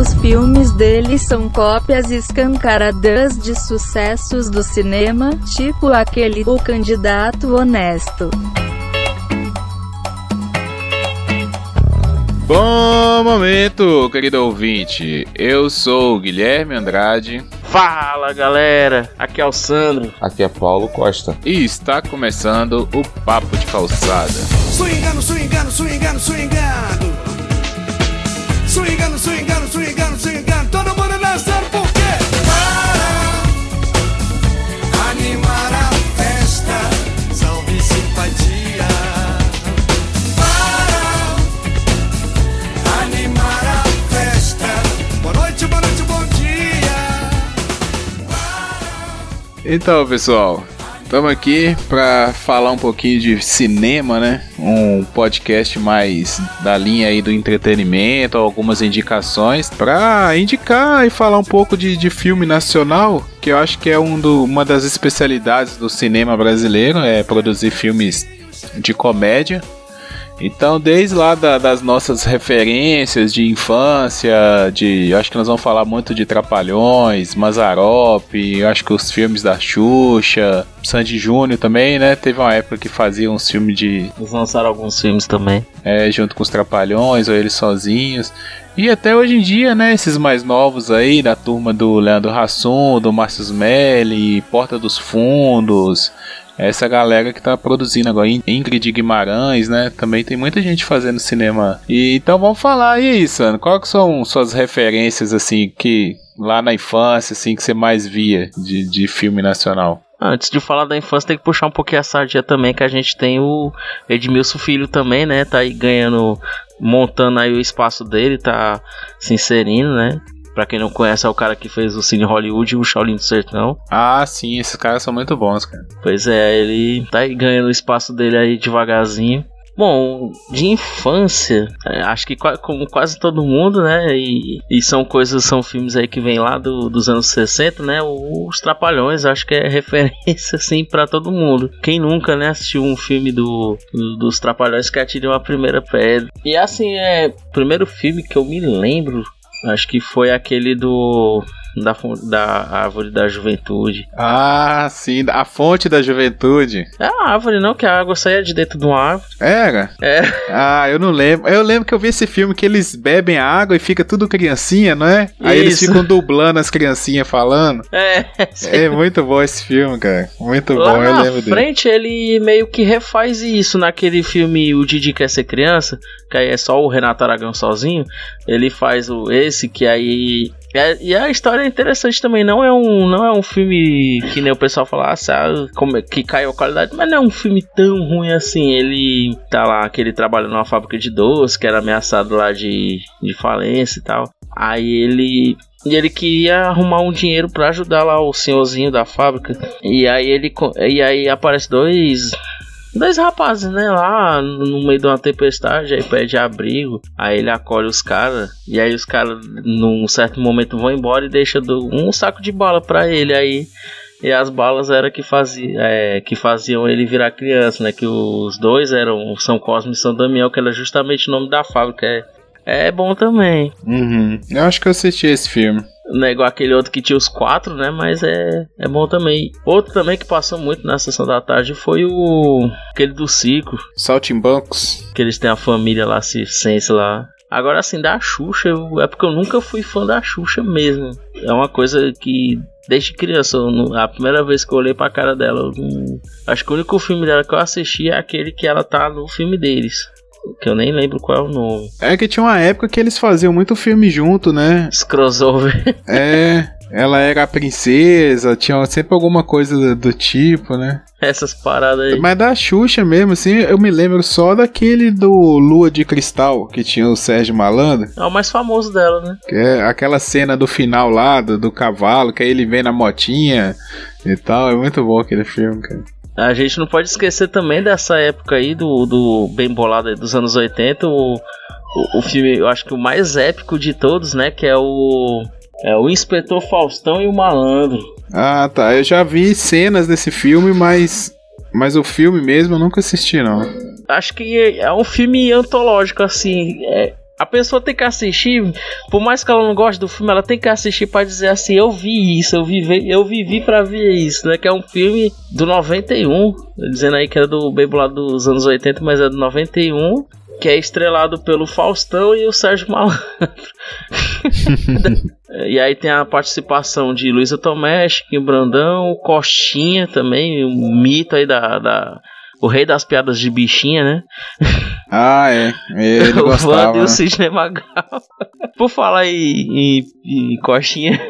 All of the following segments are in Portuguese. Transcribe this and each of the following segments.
Os filmes dele são cópias escancaradas de sucessos do cinema, tipo aquele O Candidato Honesto. Bom momento, querido ouvinte. Eu sou o Guilherme Andrade. Fala galera, aqui é o Sandro. Aqui é Paulo Costa. E está começando o Papo de Calçada. Swingando, swingando, swingando, swingando. Swingando, swingando, Então, pessoal, estamos aqui para falar um pouquinho de cinema, né? Um podcast mais da linha aí do entretenimento, algumas indicações para indicar e falar um pouco de, de filme nacional, que eu acho que é um do, uma das especialidades do cinema brasileiro, é produzir filmes de comédia. Então, desde lá da- das nossas referências de infância, de acho que nós vamos falar muito de Trapalhões, Mazarop, acho que os filmes da Xuxa, Sandy Júnior também, né? Teve uma época que fazia uns filmes de Eles lançaram alguns filmes também. é, junto com os Trapalhões ou eles sozinhos. E até hoje em dia, né, esses mais novos aí, da turma do Leandro Hassum, do Márcio Smelly, Porta dos Fundos, essa galera que tá produzindo agora, In- Ingrid Guimarães, né, também tem muita gente fazendo cinema. E então vamos falar aí, Sano, qual que são suas referências, assim, que lá na infância, assim, que você mais via de, de filme nacional? Antes de falar da infância, tem que puxar um pouquinho a sardinha também, que a gente tem o Edmilson Filho também, né? Tá aí ganhando, montando aí o espaço dele, tá se inserindo, né? Pra quem não conhece, é o cara que fez o Cine Hollywood e o Shaolin do Sertão. Ah, sim, esses caras são muito bons, cara. Pois é, ele tá ganhando o espaço dele aí devagarzinho. Bom, de infância, é, acho que como quase todo mundo, né? E, e são coisas, são filmes aí que vem lá do- dos anos 60, né? Os Trapalhões, acho que é referência, assim, pra todo mundo. Quem nunca, né, assistiu um filme do, do- dos Trapalhões que atirou a primeira pedra? E assim, é. O primeiro filme que eu me lembro, acho que foi aquele do. Da, da Árvore da Juventude. Ah, sim, a fonte da juventude. É a árvore, não, que a água saía de dentro de uma árvore. Era? É. Ah, eu não lembro. Eu lembro que eu vi esse filme que eles bebem a água e fica tudo criancinha, não é? Aí eles ficam dublando as criancinhas falando. É. É muito bom esse filme, cara. Muito Lá bom, eu na lembro dele. frente ele meio que refaz isso naquele filme O Didi Quer Ser Criança, que aí é só o Renato Aragão sozinho. Ele faz o esse que aí é- e a história é interessante também. Não é um, não é um filme que nem o pessoal fala, ah, sabe, como é- que caiu a qualidade, mas não é um filme tão ruim assim. Ele tá lá, que ele trabalha numa fábrica de doce, que era ameaçado lá de, de falência e tal. Aí ele e ele queria arrumar um dinheiro pra ajudar lá o senhorzinho da fábrica. E aí ele e aí aparece dois dois rapazes, né, lá no meio de uma tempestade, aí pede abrigo, aí ele acolhe os caras e aí os caras num certo momento vão embora e deixa do- um saco de bala pra ele aí e as balas era que fazia, é, que faziam ele virar criança, né? Que os dois eram São Cosme e São Damião, que era justamente o nome da fábrica. É, é bom também. Uhum. Eu acho que eu assisti esse filme. Não é igual aquele outro que tinha os quatro, né? Mas é, é bom também. Outro também que passou muito na sessão da tarde foi o. aquele do Cico. Saltimbancos. Que eles têm a família lá, circense lá. Agora, assim, da Xuxa, eu- é porque eu nunca fui fã da Xuxa mesmo. É uma coisa que, desde criança, eu a primeira vez que eu olhei pra cara dela, eu acho que o único filme dela que eu assisti é aquele que ela tá no filme deles. Que eu nem lembro qual é o nome. É que tinha uma época que eles faziam muito filme junto, né? Esse crossover. É. Ela era a princesa, tinha sempre alguma coisa do, do tipo, né? Essas paradas aí. Mas da Xuxa mesmo, assim, eu me lembro só daquele do Lua de Cristal, que tinha o Sérgio Malandro. É o mais famoso dela, né? Que é aquela cena do final lá, do, do cavalo, que aí ele vem na motinha e tal. É muito bom aquele filme, cara. A gente não pode esquecer também dessa época aí do, do bem bolado dos anos 80, o, o, o filme, eu acho que o mais épico de todos, né? Que é o. É o Inspetor Faustão e o Malandro. Ah, tá. Eu já vi cenas desse filme, mas. Mas o filme mesmo eu nunca assisti, não. Acho que é um filme antológico, assim. É, A pessoa tem que assistir, por mais que ela não goste do filme, ela tem que assistir para dizer assim: eu vi isso, eu vivi, eu vivi para ver isso, né? Que é um filme do 91, dizendo aí que era do Bebo lá dos anos 80, mas é do 91 que é estrelado pelo Faustão e o Sérgio Malandro. e aí tem a participação de Luísa Tomé, Chiquinho Brandão, Costinha também, um mito aí da, da o rei das piadas de bichinha, né? Ah, é. Ele o gostava. E né? o Sidney Magal. Por falar em, em, em Costinha,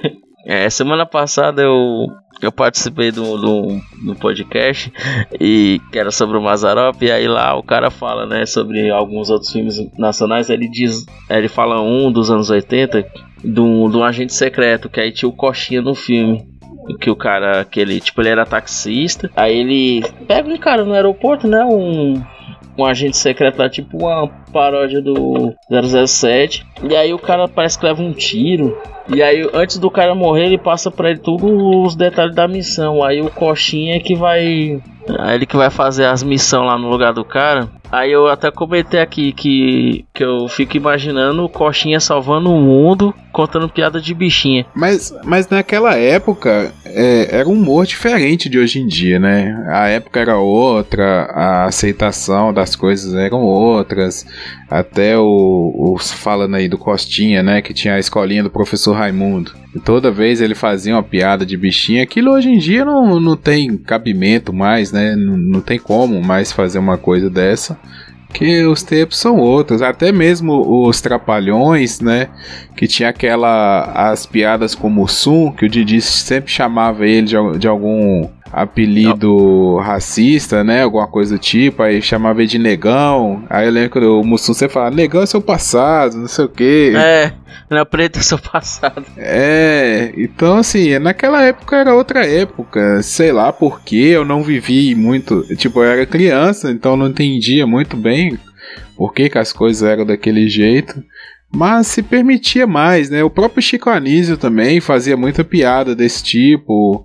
é, semana passada eu, eu participei do, do, do podcast e que era sobre o Mazarop, e aí lá o cara fala, né, sobre alguns outros filmes nacionais, ele diz, ele fala um dos anos 80, de de um agente secreto, que aí tinha o Coxinha no filme. Que o cara, que ele, tipo, ele era taxista. Aí ele pega um cara no aeroporto, né? Um, um agente secreto lá, tipo uma paródia do 007. E aí o cara parece que leva um tiro. E aí, antes do cara morrer, ele passa pra ele todos os detalhes da missão. Aí o Coxinha é que vai. É ele que vai fazer as missões lá no lugar do cara. Aí eu até comentei aqui que, que eu fico imaginando o Coxinha salvando o mundo, contando piada de bichinha. Mas, mas naquela época é, era um humor diferente de hoje em dia, né? A época era outra, a aceitação das coisas eram outras. Até o, o falando aí do Costinha, né? Que tinha a escolinha do professor Raimundo. E toda vez ele fazia uma piada de bichinha. Aquilo hoje em dia não, não tem cabimento mais, né? Não, não tem como mais fazer uma coisa dessa. Que os tempos são outros. Até mesmo os trapalhões, né? Que tinha aquela. As piadas como o Sum, que o Didi sempre chamava ele de, de algum apelido racista, né? Alguma coisa do tipo, aí chamava ele de negão. Aí eu lembro que o Mussum sempre falava, negão é seu passado, não sei o quê. É, na preta eu sou passado. É, então assim, naquela época era outra época, sei lá por que eu não vivi muito, tipo, eu era criança, então não entendia muito bem por que, que as coisas eram daquele jeito, mas se permitia mais, né? O próprio Chico Anísio também fazia muita piada desse tipo,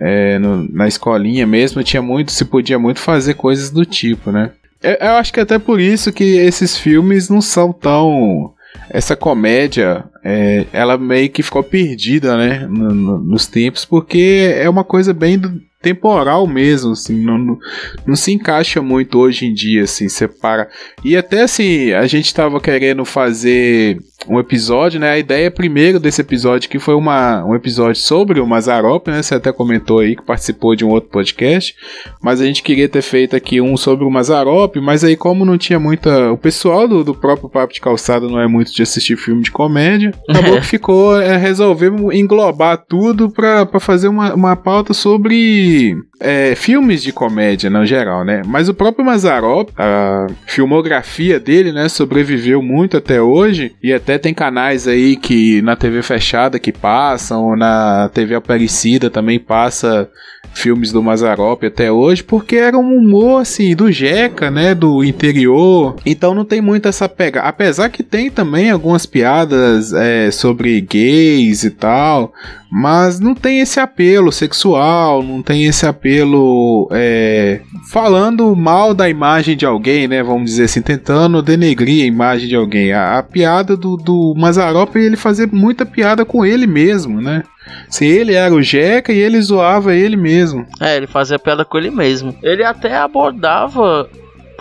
é, no- na escolinha mesmo, tinha muito, se podia muito fazer coisas do tipo, né? Eu, eu acho que até por isso que esses filmes não são tão essa comédia, é, ela meio que ficou perdida, né, no- no- nos tempos, porque é uma coisa bem do- temporal mesmo, assim, não, não, não se encaixa muito hoje em dia, assim, separa. E até assim, a gente tava querendo fazer um episódio, né, a ideia primeiro desse episódio que foi uma, um episódio sobre o Mazarop, né, você até comentou aí que participou de um outro podcast, mas a gente queria ter feito aqui um sobre o Mazarop, mas aí como não tinha muita... O pessoal do, do próprio Papo de Calçada não é muito de assistir filme de comédia, acabou que ficou, é, resolvemos englobar tudo pra fazer uma, uma pauta sobre é, filmes de comédia no geral, né? Mas o próprio Mazarop, a filmografia dele, né, sobreviveu muito até hoje e até tem canais aí que na TV fechada que passam, ou na TV Aparecida também passa filmes do Mazarop até hoje, porque era um humor assim do Jeca, né, do interior. Então não tem muito essa pega. Apesar que tem também algumas piadas é, sobre gays e tal, mas não tem esse apelo sexual, não tem esse apelo é, falando mal da imagem de alguém, né? Vamos dizer assim, tentando denegrir a imagem de alguém. A, a piada do, do Mazarop ele fazia muita piada com ele mesmo, né? Se ele era o Jeca e ele zoava ele mesmo. É, ele fazia piada com ele mesmo. Ele até abordava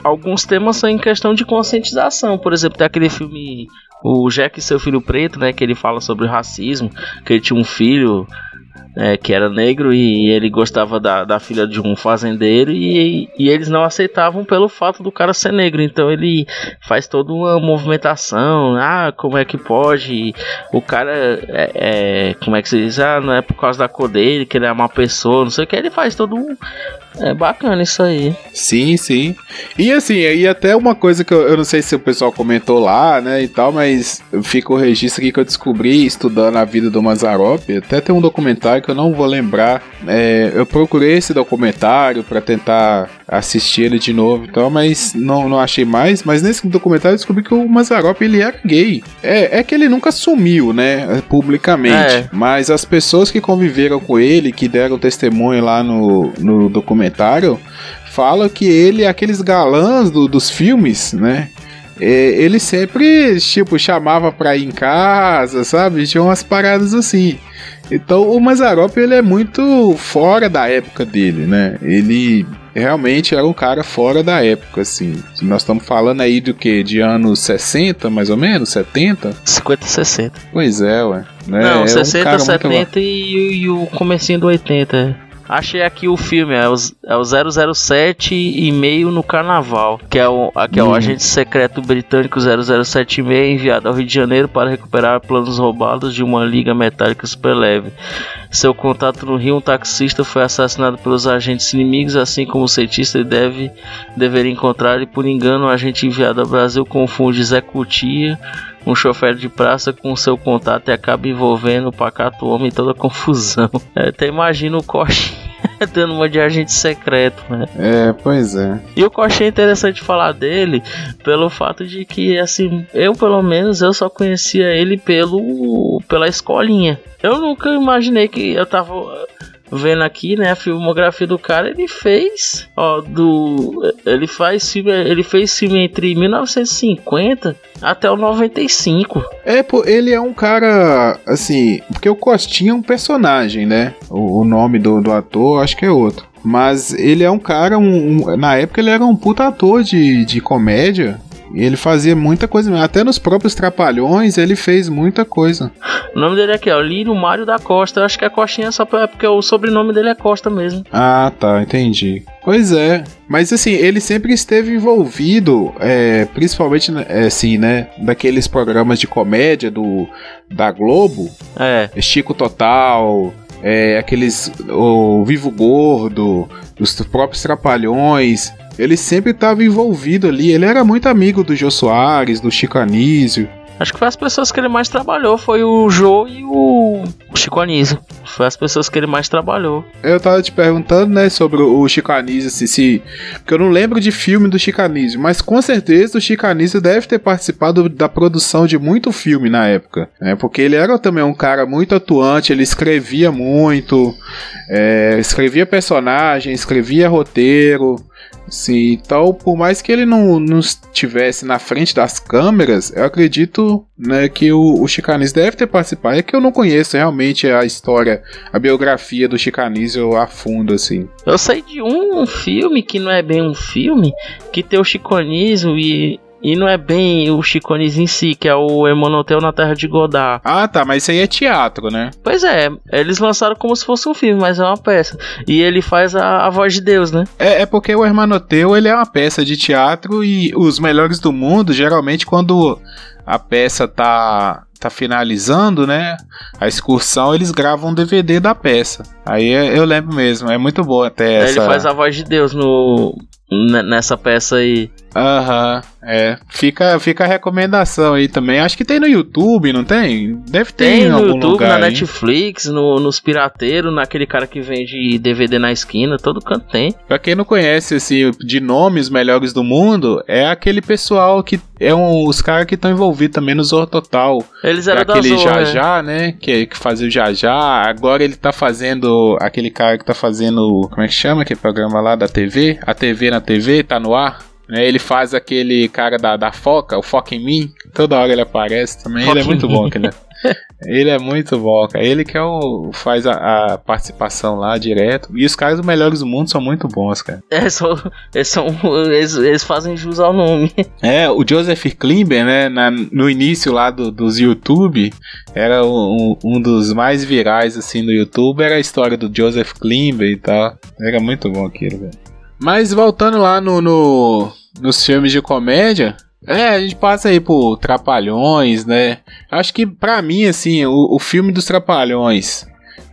alguns temas em questão de conscientização. Por exemplo, tem aquele filme O Jack e seu filho preto, né? Que ele fala sobre o racismo, que ele tinha um filho é, que era negro e ele gostava da, da filha de um fazendeiro e, e eles não aceitavam pelo fato do cara ser negro. Então ele faz toda uma movimentação. Ah, como é que pode? O cara é, é- como é que se diz? Ah, não é por causa da cor dele, que ele é uma pessoa, não sei o que. Ele faz todo um. É bacana isso aí. Sim, sim. E assim, e até uma coisa que eu, eu não sei se o pessoal comentou lá, né, e tal, mas fica o registro aqui que eu descobri estudando a vida do Mazarop. Até tem um documentário que eu não vou lembrar. É, eu procurei esse documentário para tentar assistir ele de novo, e tal, mas não, não achei mais. Mas nesse documentário eu descobri que o Mazarop ele era gay. É, é que ele nunca sumiu, né, publicamente. É. Mas as pessoas que conviveram com ele, que deram testemunho lá no, no documentário, fala que ele é aqueles galãs do- dos filmes, né? é, ele sempre, tipo, chamava pra ir em casa, sabe? Tinha umas paradas assim. Então o Mazarop ele é muito fora da época dele, né? Ele realmente era um cara fora da época, assim. Nós estamos falando aí do que? De anos 60, mais ou menos? 70? 50, 60. Pois é, ué. Né? Não, É um 60, cara muito- 70 e, e o comecinho do 80. Achei aqui o filme, é o, é o 007 e meio no carnaval, que é o, aqui é o Hum. agente secreto britânico 007 e meio enviado ao Rio de Janeiro para recuperar planos roubados de uma liga metálica super leve. Seu contato no Rio, um taxista foi assassinado pelos agentes inimigos, assim como o cientista deve deveria encontrar e por engano o agente enviado ao Brasil confunde Zé Cutia um chofer de praça com seu contato e acaba envolvendo o pacato homem em toda a confusão. É, até imagina o Coxinha dando uma de agente secreto, né? É, pois é. E o Coxinha é interessante falar dele pelo fato de que, assim, eu pelo menos eu só conhecia ele pelo pela escolinha. Eu nunca imaginei que eu tava vendo aqui, né, a filmografia do cara, ele fez, ó, do ele faz filme, ele fez filme entre 1950 até o 95. É, pô, ele é um cara, assim, porque o Costinha é um personagem, né? O, o nome do, do ator, acho que é outro. Mas ele é um cara, um, um- na época ele era um puta ator de, de comédia. E ele fazia muita coisa, mesmo. até nos próprios Trapalhões ele fez muita coisa. O nome dele aqui, ó, Lírio Mário da Costa. Eu acho que a Coxinha é só pra- é porque o sobrenome dele é Costa mesmo. Ah, tá, entendi. Pois é, mas assim, ele sempre esteve envolvido, é, principalmente, né, é, assim, né, daqueles programas de comédia do da Globo, É, Chico Total, é, aqueles. O Vivo Gordo, os próprios Trapalhões. Ele sempre estava envolvido ali. Ele era muito amigo do Jô Soares, do Chico Anísio. acho que foi as pessoas que ele mais trabalhou. Foi o Jô e o Chico Anísio. Foi as pessoas que ele mais trabalhou. Eu tava te perguntando, né, sobre o Chico Anísio, assim, se. Porque eu não lembro de filme do Chico Anísio, mas com certeza o Chico Anísio deve ter participado da produção de muito filme na época. Né, porque ele era também um cara muito atuante, ele escrevia muito, é, escrevia personagem, escrevia roteiro. Sim, então, por mais que ele não, não estivesse na frente das câmeras, eu acredito né, que o, o Chico Anísio deve ter participado. É que eu não conheço realmente a história, a biografia do Chico Anísio a fundo, assim. Eu sei de um filme que não é bem um filme, que tem o Chico Anísio e, e não é bem o Chico Anísio em si, que é o Emanuel na Terra de Godard. Ah, tá, mas isso aí é teatro, né? Pois é, eles lançaram como se fosse um filme, mas é uma peça. E ele faz a, a voz de Deus, né? É, é porque o Hermanoteu, ele é uma peça de teatro e os melhores do mundo, geralmente quando a peça tá tá finalizando, né? A excursão, eles gravam um DVD da peça. Aí é- eu lembro mesmo, é muito boa até essa. Ele faz a voz de Deus no nessa peça aí. Aham, é. Fica, fica a recomendação aí também. Acho que tem no YouTube, não tem? Deve ter Tem em no algum YouTube, lugar. na hein? Netflix, no, nos pirateiros, naquele cara que vende DVD na esquina, todo canto tem. Pra quem não conhece assim, de nome os melhores do mundo, é aquele pessoal que é um, os caras que estão envolvidos também no Zorro Total. Eles É eram da aquele Zorra, Já Já, né? Que, que fazia o Já Já. Agora ele tá fazendo. Aquele cara que tá fazendo. Como é que chama aquele programa lá da TV? A TV na TV, tá no ar. Né, ele faz aquele cara da, da Foca, o Foca em mim. Toda hora ele aparece também. Foca ele é muito bom, aquele. Ele é muito bom, cara. Ele que é o, faz a, a participação lá direto. E os caras melhores do mundo são muito bons, cara. É, só, eles, são, eles, eles fazem jus ao nome. É, o Joseph Klimber, né, na- no início lá do- dos YouTube, era um, um dos mais virais, assim, no YouTube, era a história do Joseph Klimber e tal. Era muito bom aquilo, velho. Mas voltando lá no, no- nos filmes de comédia, é, a gente passa aí por Trapalhões, né? Acho que pra mim, assim, o, o filme dos Trapalhões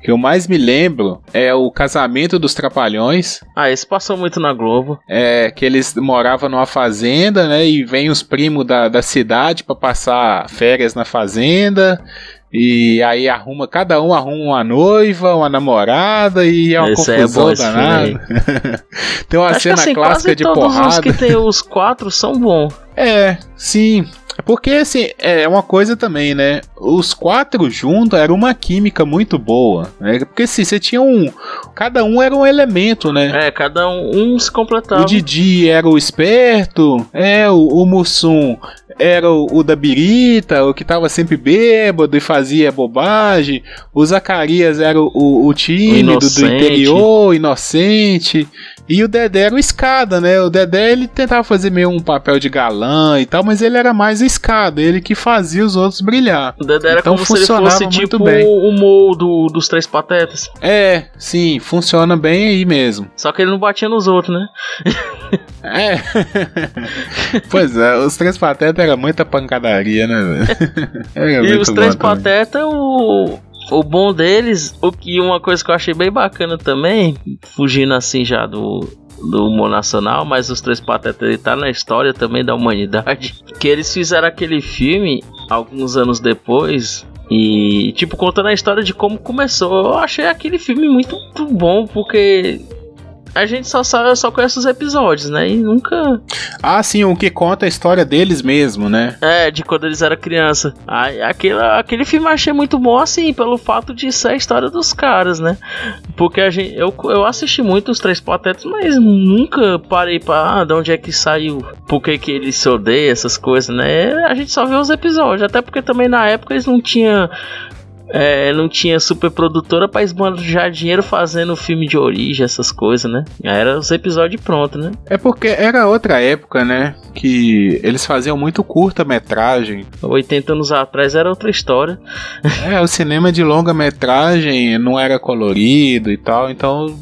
que eu mais me lembro é o Casamento dos Trapalhões, Ah, esse passou muito na Globo. é, que eles moravam numa fazenda, né? E vem os primos da, da cidade pra passar férias na fazenda. E aí arruma, cada um arruma uma noiva, uma namorada e é uma Esse é confusão aí. danada. tem uma Acho que cena assim, clássica quase de todos os porrada. que tem os quatro são bons. É, sim. Porque, assim, é uma coisa também, né? Os quatro juntos era uma química muito boa. Né? Porque, assim, você tinha um. Cada um era um elemento, né? É, cada um, um se completava. O Didi era o esperto, é, o, o Mussum era o, o da birita, o que tava sempre bêbado e fazia bobagem. O Zacarias era o, o, o tímido do inocente. interior, inocente. E o Dedé era o escada, né? O Dedé ele tentava fazer meio um papel de galã e tal, mas ele era mais o escada, ele que fazia os outros brilhar. O Dedé era Então como se ele funcionava fosse muito tipo bem. o Mo do, dos Três Patetas. É, sim, funciona bem aí mesmo. Só que ele não batia nos outros, né? É. pois é, os três patetas era muita pancadaria, né, velho? E os Três. Patetas, o, o bom deles, o que uma coisa que eu achei bem bacana também, fugindo assim já do, do humor nacional, mas os Três Patetas ele tá na história também da humanidade, que eles fizeram aquele filme alguns anos depois. E, tipo, contando a história de como começou. Eu achei aquele filme muito, muito bom, porque a gente só sabe, só conhece os episódios, né? E nunca. Ah, sim, o que conta a história deles mesmo, né? É, de quando eles eram criança. Aí, aquele, aquele filme eu achei muito bom, assim, pelo fato de ser a história dos caras, né? Porque a gente, eu, eu assisti muito os Três Patetas, mas nunca parei pra. Ah, de onde é que saiu? Por que, que eles se odeiam, essas coisas, né? A gente só vê os episódios. Até porque também na época eles não tinham. É, não tinha super produtora pra esbanjar dinheiro fazendo filme de origem, essas coisas, né? Era os episódios prontos, né? É porque era outra época, né? Que eles faziam muito curta-metragem. 80 anos atrás era outra história. É, o cinema de longa-metragem não era colorido e tal, então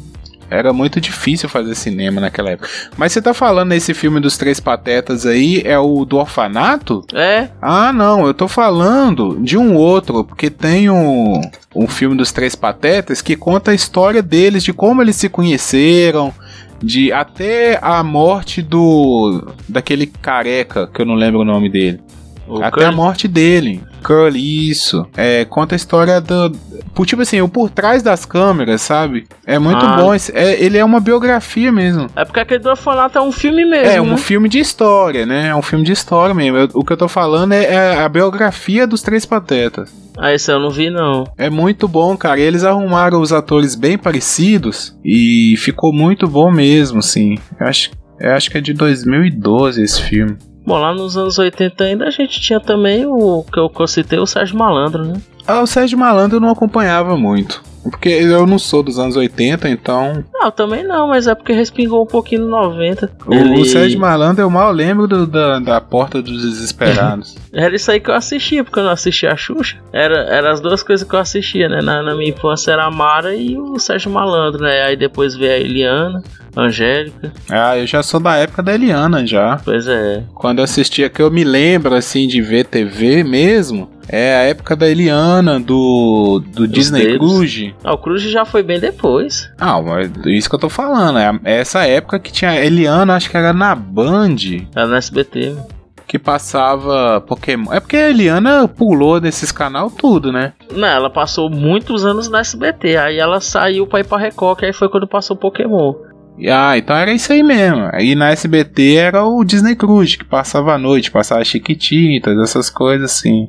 era muito difícil fazer cinema naquela época. Mas você tá falando esse filme dos Três Patetas aí, é o do orfanato? É, Ah, não, eu tô falando de um outro, porque tem um, um filme dos Três Patetas que conta a história deles, de como eles se conheceram, de até a morte do daquele careca, que eu não lembro o nome dele. o até a morte dele. Curly, isso. É, conta a história do. Por, tipo assim, o por trás das câmeras, sabe? É muito Ah. bom. esse- é- ele é uma biografia mesmo. É porque aquele do orfanato é um filme mesmo, É um né? filme de história, né? É um filme de história mesmo. Eu- o que eu tô falando é, é a biografia dos Três Patetas. Ah, esse eu não vi, não. É muito bom, cara. Eles arrumaram os atores bem parecidos e ficou muito bom mesmo, assim. Eu acho, eu acho que é de 2012 esse filme. Bom, lá nos anos 80 ainda a gente tinha também o que eu, citei, o Sérgio Malandro, né? Ah, o Sérgio Malandro eu não acompanhava muito. Porque eu não sou dos anos 80, então. Não, também não, mas é porque respingou um pouquinho no 90. O, o Sérgio Malandro eu mal lembro do- da, da Porta dos Desesperados. Era isso aí que eu assistia, porque eu não assistia a Xuxa. Era, era as duas coisas que eu assistia, né? Na, na minha infância era a Mara e o Sérgio Malandro, né? Aí depois veio a Eliana, Angélica. ah, eu já sou da época da Eliana já. Pois é. Quando eu assistia, que eu me lembro assim de ver TV mesmo, é a época da Eliana, do, do Disney dedos. Cruise. Ah, o Cruz já foi bem depois. Ah, mas isso que eu tô falando. É é essa época que tinha a Eliana, acho que era na Band, Era no SBT. meu. que passava Pokémon. É porque a Eliana pulou desses canal tudo, né? Não, ela passou muitos anos no SBT. Aí ela saiu pra ir pra Record, que aí foi quando passou Pokémon. E, Ah, então era isso aí mesmo. Aí na SBT era o Disney Cruise, que passava a noite, passava Chiquititas, essas coisas assim.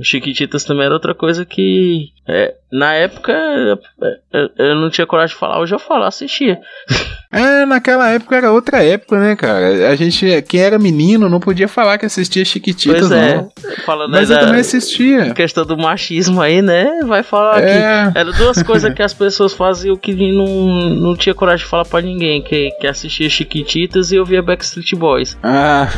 Chiquititas também era outra coisa que. é, na época eu, eu- eu não tinha coragem de falar, hoje eu falo, assistia. É, naquela época era outra época, né, cara? A gente, quem era menino, não podia falar que assistia Chiquititas, pois é, não. falando Mas eu também assistia. questão do machismo aí, né? Vai falar que É, Era duas coisas que as pessoas faziam que não, não tinha coragem de falar pra ninguém, que, que assistia Chiquititas e ouvia Backstreet Boys. Ah,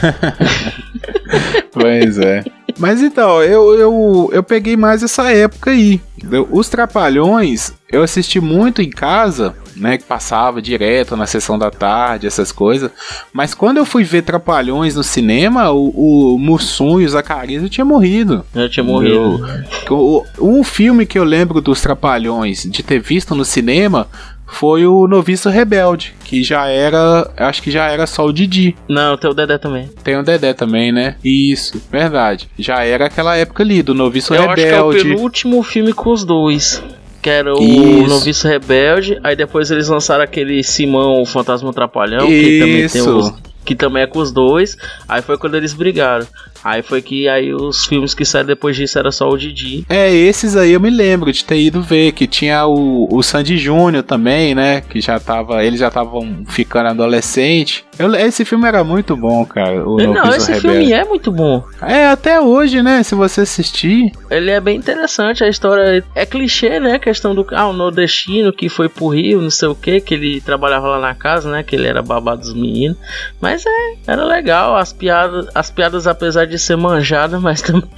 pois é. Mas então, eu, eu, eu peguei mais essa época aí. entendeu? Os Trapalhões, eu assisti muito em casa, né? Que passava direto na sessão da tarde, essas coisas. Mas quando eu fui ver Trapalhões no cinema, o, o Mussum e o Zacarias eu tinha morrido. Eu tinha morrido. O- Um filme que eu lembro dos Trapalhões de ter visto no cinema foi o Noviço Rebelde, que já era, acho que já era só o Didi. Não, tem o Dedé também. Tem o Dedé também, né? Isso, verdade. Já era aquela época ali do Noviço Eu acho que é o Rebelde. penúltimo filme com os dois. Que era o Isso. Noviço Rebelde. Aí depois eles lançaram aquele Simão, o Fantasma Trapalhão, que também tem Isso. os. Que também é com os dois. Aí foi quando eles brigaram. Aí foi que aí os filmes que saíram depois disso era só o Didi. É, esses aí eu me lembro de ter ido ver, que tinha o, o Sandy Júnior também, né? Que já tava. Eles já estavam ficando adolescente. Eu- esse filme era muito bom, cara. O Não, Noviço esse Rebelde. filme é muito bom. É, até hoje, né? Se você assistir. Ele é bem interessante, a história é clichê, né? A questão do ah, o nordestino que foi pro Rio, não sei o que, que ele trabalhava lá na casa, né? Que ele era babado dos meninos. Mas é, era legal, as piadas, as piadas apesar de ser manjada, mas também.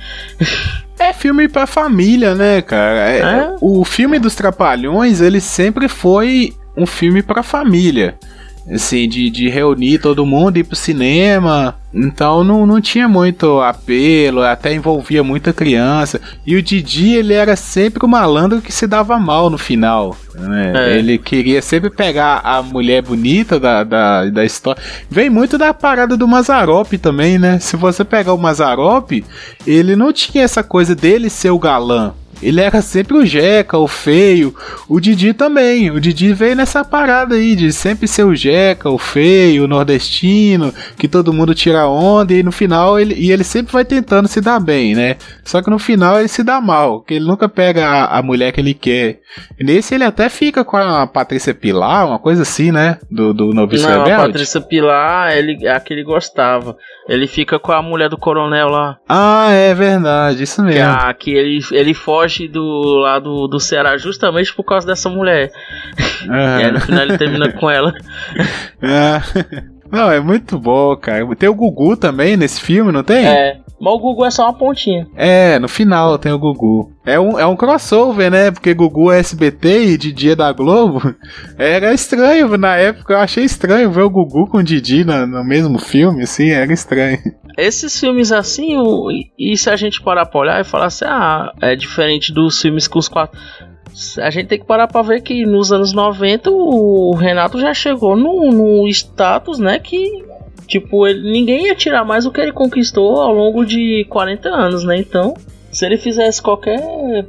É filme pra família, né, cara? É- É. O filme dos Trapalhões, ele sempre foi um filme pra família. Assim, de, de reunir todo mundo, ir pro cinema. Então não, não tinha muito apelo, até envolvia muita criança. E o Didi, ele era sempre o malandro que se dava mal no final. né? É. Ele queria sempre pegar a mulher bonita da, da, da história. Vem muito da parada do Mazarop também, né? Se você pegar o Mazarop, ele não tinha essa coisa dele ser o galã. Ele era sempre o Jeca, o feio. O Didi também. O Didi veio nessa parada aí de sempre ser o Jeca, o feio, o nordestino, que todo mundo tira onda e no final ele, e ele sempre vai tentando se dar bem, né? Só que no final ele se dá mal, que ele nunca pega a, a mulher que ele quer. E nesse ele até fica com a Patrícia Pilar, uma coisa assim, né? Do, do Noviço Não, a Rebelde. Patrícia Pilar, ele, a que ele gostava. Ele fica com a mulher do coronel lá. Ah, é verdade, isso Que, mesmo. a, que ele, ele foge do lá do, Ceará justamente por causa dessa mulher. Aham. E aí no final ele termina com ela. É. Não, é muito bom, cara. Tem o Gugu também nesse filme, não tem? É. Mas o Google é só uma pontinha. É, no final tem o Gugu. É um, é um crossover, né? Porque Gugu é SBT e Didi é da Globo. Era estranho, na época eu achei estranho ver o Gugu com o Didi na- no mesmo filme, assim, era estranho. Esses filmes assim, o, e- e se a gente parar pra olhar e falar assim, ah, é diferente dos filmes com os quatro. A gente tem que parar pra ver que nos anos 90 o Renato já chegou num status, né, que tipo, ele, ninguém ia tirar mais o que ele conquistou ao longo de 40 anos, né? Então, se ele fizesse qualquer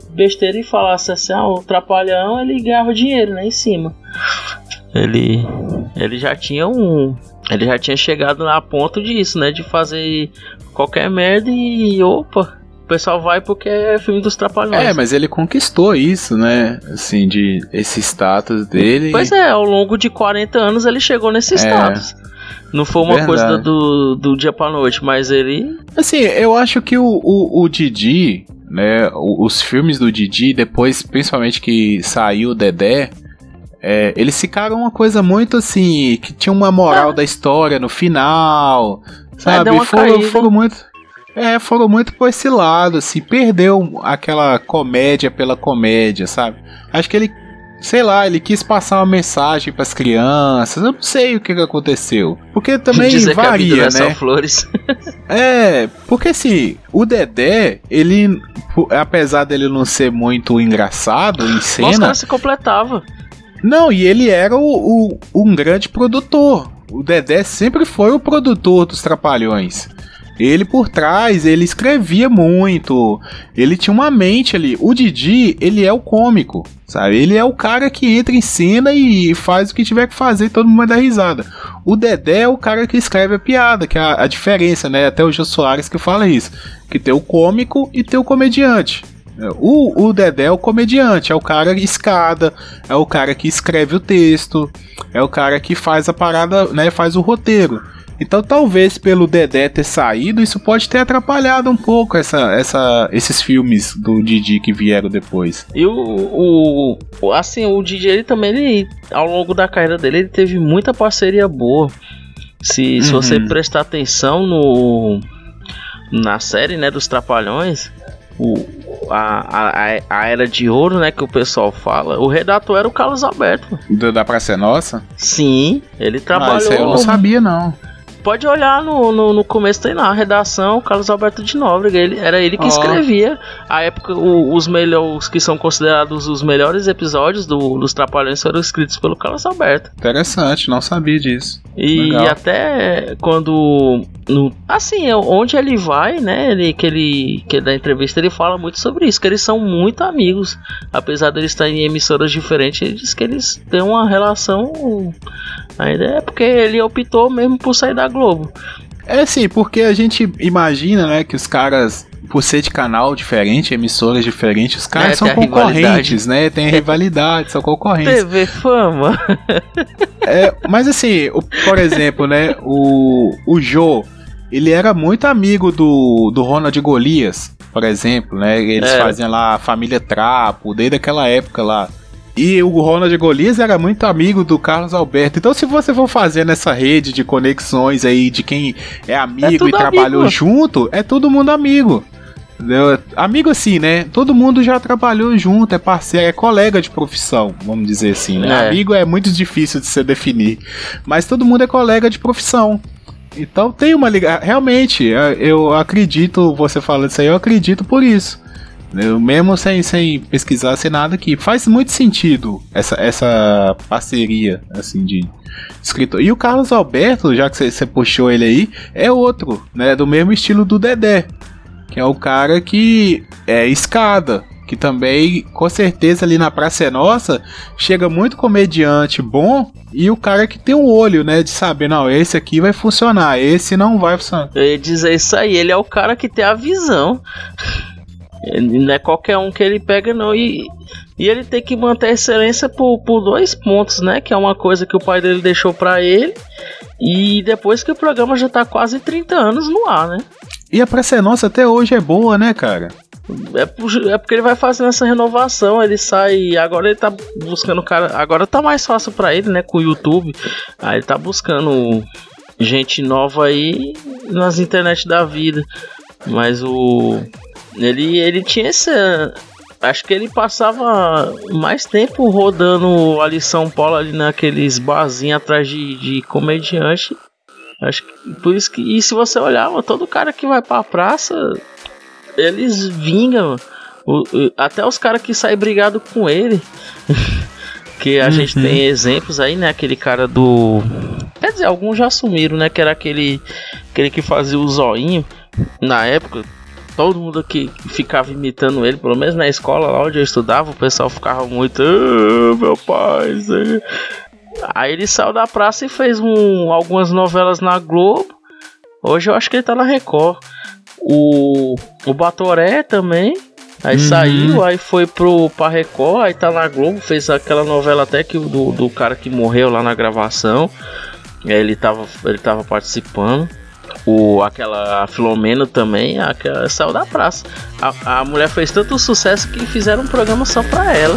besteira e falasse assim, ah, o trapalhão, ele ganhava dinheiro, né, em cima. Ele ele já tinha um ele já tinha chegado a ponto disso, né? De fazer qualquer merda e opa, o pessoal vai porque é filme dos trapalhões. É, mas ele conquistou isso, né? Assim, de esse status dele. Pois é, ao longo de 40 anos ele chegou nesse status. Não foi uma É. Verdade. coisa do, do dia pra noite, mas ele. Assim, eu acho que o, o, o Didi, né? Os filmes do Didi, depois, principalmente que saiu o Dedé, é, eles ficaram uma coisa muito assim, que tinha uma moral É. da história no final, sabe? deu uma foram, foram muito. É, foram muito por esse lado, assim, perdeu aquela comédia pela comédia, sabe? Acho que ele, sei lá, ele quis passar uma mensagem pras crianças, eu não sei o que, que aconteceu. Porque também dizer que a vida varia, é né? flores. É, porque assim, o Dedé, ele, apesar dele não ser muito engraçado em cena, caras se completava. não, e ele era o, o- um grande produtor. O Dedé sempre foi o produtor dos Trapalhões. Ele por trás, ele escrevia muito. Ele tinha uma mente ali. O Didi, ele é o cômico, sabe? Ele é o cara que entra em cena e faz o que tiver que fazer e todo mundo vai dar risada. O Dedé é o cara que escreve a piada, que é a, a diferença, né? Até o Jô Soares que fala isso. Que tem o cômico e tem o comediante. O, o Dedé é o comediante, é o cara escada, é o cara que escreve o texto, é o cara que faz a parada, né? Faz o roteiro. Então talvez pelo Dedé ter saído, isso pode ter atrapalhado um pouco essa, essa, esses filmes do Didi que vieram depois. E o, o, assim, o DJ ele também, ele, ao longo da carreira dele, ele teve muita parceria boa. Se, se Uhum. você prestar atenção no na série, né, dos Trapalhões, o, a, a, a era de ouro, né, que o pessoal fala, o redator era o Carlos Alberto. Do, da Praça é Nossa? Sim, ele Ah, isso aí eu trabalhou não sabia, não. Pode olhar no, no, no começo, tem lá a redação, Carlos Alberto de Nóbrega. Ele, era ele que Ó. escrevia. A época, o- os melhores, que são considerados os melhores episódios do, dos Trapalhões foram escritos pelo Carlos Alberto. Interessante, não sabia disso. E Legal. até quando. No, assim, é onde ele vai, né? Ele, que ele. Que da entrevista ele fala muito sobre isso, que eles são muito amigos. Apesar de eles estarem em emissoras diferentes, ele diz que eles têm uma relação. Ainda é porque ele optou mesmo por sair da Globo. É sim, porque a gente imagina, né, que os caras, por ser de canal diferente, emissoras diferentes, os caras É, são concorrentes, né? Tem rivalidade, são concorrentes. TV Fama. É, mas assim, o- por exemplo, né, o, o Jô, ele era muito amigo do, do Ronald Golias, por exemplo, né? Eles É. faziam lá a família Trapo, desde aquela época lá. E o Ronald Golias era muito amigo do Carlos Alberto. Então, se você for fazendo essa rede de conexões aí de quem é amigo tudo e trabalhou amigo. junto, é todo mundo amigo. Entendeu? Amigo assim, né? Todo mundo já trabalhou junto, é parceiro, é colega de profissão, vamos dizer assim, né? É. Amigo é muito difícil de se definir, mas todo mundo é colega de profissão. Então tem uma ligação. Realmente, é, eu acredito, você falando isso aí, eu acredito por isso. Eu, mesmo sem, sem pesquisar, sem nada aqui. Faz muito sentido essa, essa parceria, assim, de escritor. E o Carlos Alberto, já que você- puxou ele aí, é outro, né? Do mesmo estilo do Dedé. Que é o cara que é escada. Que também, com certeza, ali na Praça é Nossa, chega muito comediante bom e o cara que tem um olho, né? De saber, não, esse aqui vai funcionar, esse não vai funcionar. Eu ia dizer isso aí, ele é o cara que tem a visão. Ele não é qualquer um que ele pega, não. E, e ele tem que manter a excelência por, por dois pontos, né? Que é uma coisa que o pai dele deixou pra ele. E depois que o programa já tá quase 30 anos no ar, né? E a Praça é Nossa até hoje é boa, né, cara? É, é porque ele vai fazendo essa renovação, ele sai. Agora ele tá buscando cara. Agora tá mais fácil pra ele, né? Com o YouTube. Aí ele tá buscando gente nova aí nas internet da vida. Mas o. Ele, ele tinha essa. Acho que ele passava mais tempo rodando ali São Paulo, ali naqueles barzinhos atrás de, de comediante. Acho que por isso que. E se você olhar, todo cara que vai pra praça, eles vingam. O- o- até os caras que saem brigado com ele. que a gente tem exemplos aí, né? Aquele cara do. Quer dizer, alguns já sumiram, né? Que era aquele, aquele que fazia o zoinho na época. Todo mundo que ficava imitando ele, pelo menos na escola lá onde eu estudava, o pessoal ficava muito. "Ah, meu pai. isso aí." Ele saiu da praça e fez um, algumas novelas na Globo. Hoje eu acho que ele tá na Record. O, o Batoré também. Aí Uhum. saiu, aí foi pro pra Record, aí tá na Globo, fez aquela novela até que do, do cara que morreu lá na gravação. Ele tava, ele tava participando. O, aquela Filomena também, aquela, saiu da praça. A, a mulher fez tanto sucesso que fizeram um programa só pra ela.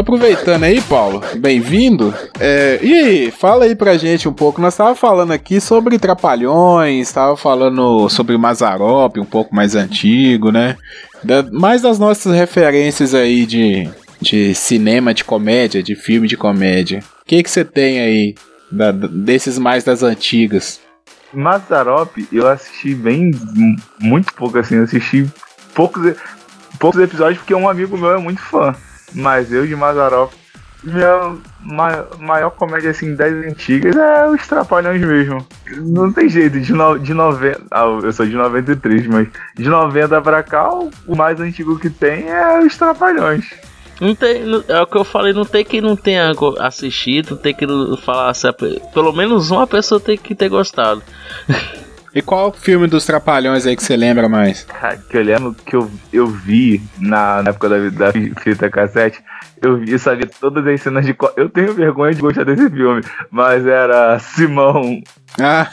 Aproveitando aí, Paulo, bem-vindo. É, e aí, fala aí pra gente um pouco. Nós tava falando aqui sobre Trapalhões, tava falando sobre Mazarop, um pouco mais antigo, né? Da- mais das nossas referências aí de, de cinema de comédia, de filme de comédia. O que você tem aí da- desses mais das antigas? Mazarop, eu assisti bem, muito pouco assim, eu assisti poucos, poucos episódios porque um amigo meu é muito fã. Mas eu de Mazarop, minha ma- maior comédia assim das antigas é os Trapalhões mesmo. Não tem jeito, de, no, de 90. Ah, eu sou de 93, mas de 90 pra cá, o, mais antigo que tem é os Trapalhões. Não tem, é o que eu falei, não tem quem não tenha assistido, tem que falar, pelo menos uma pessoa tem que ter gostado. E qual filme dos Trapalhões aí que você lembra mais? Cara, que eu lembro que eu, eu vi na, na época da, da fita cassete, eu vi, eu sabia todas as cenas de. Eu tenho vergonha de gostar desse filme, mas era Simão, Ah,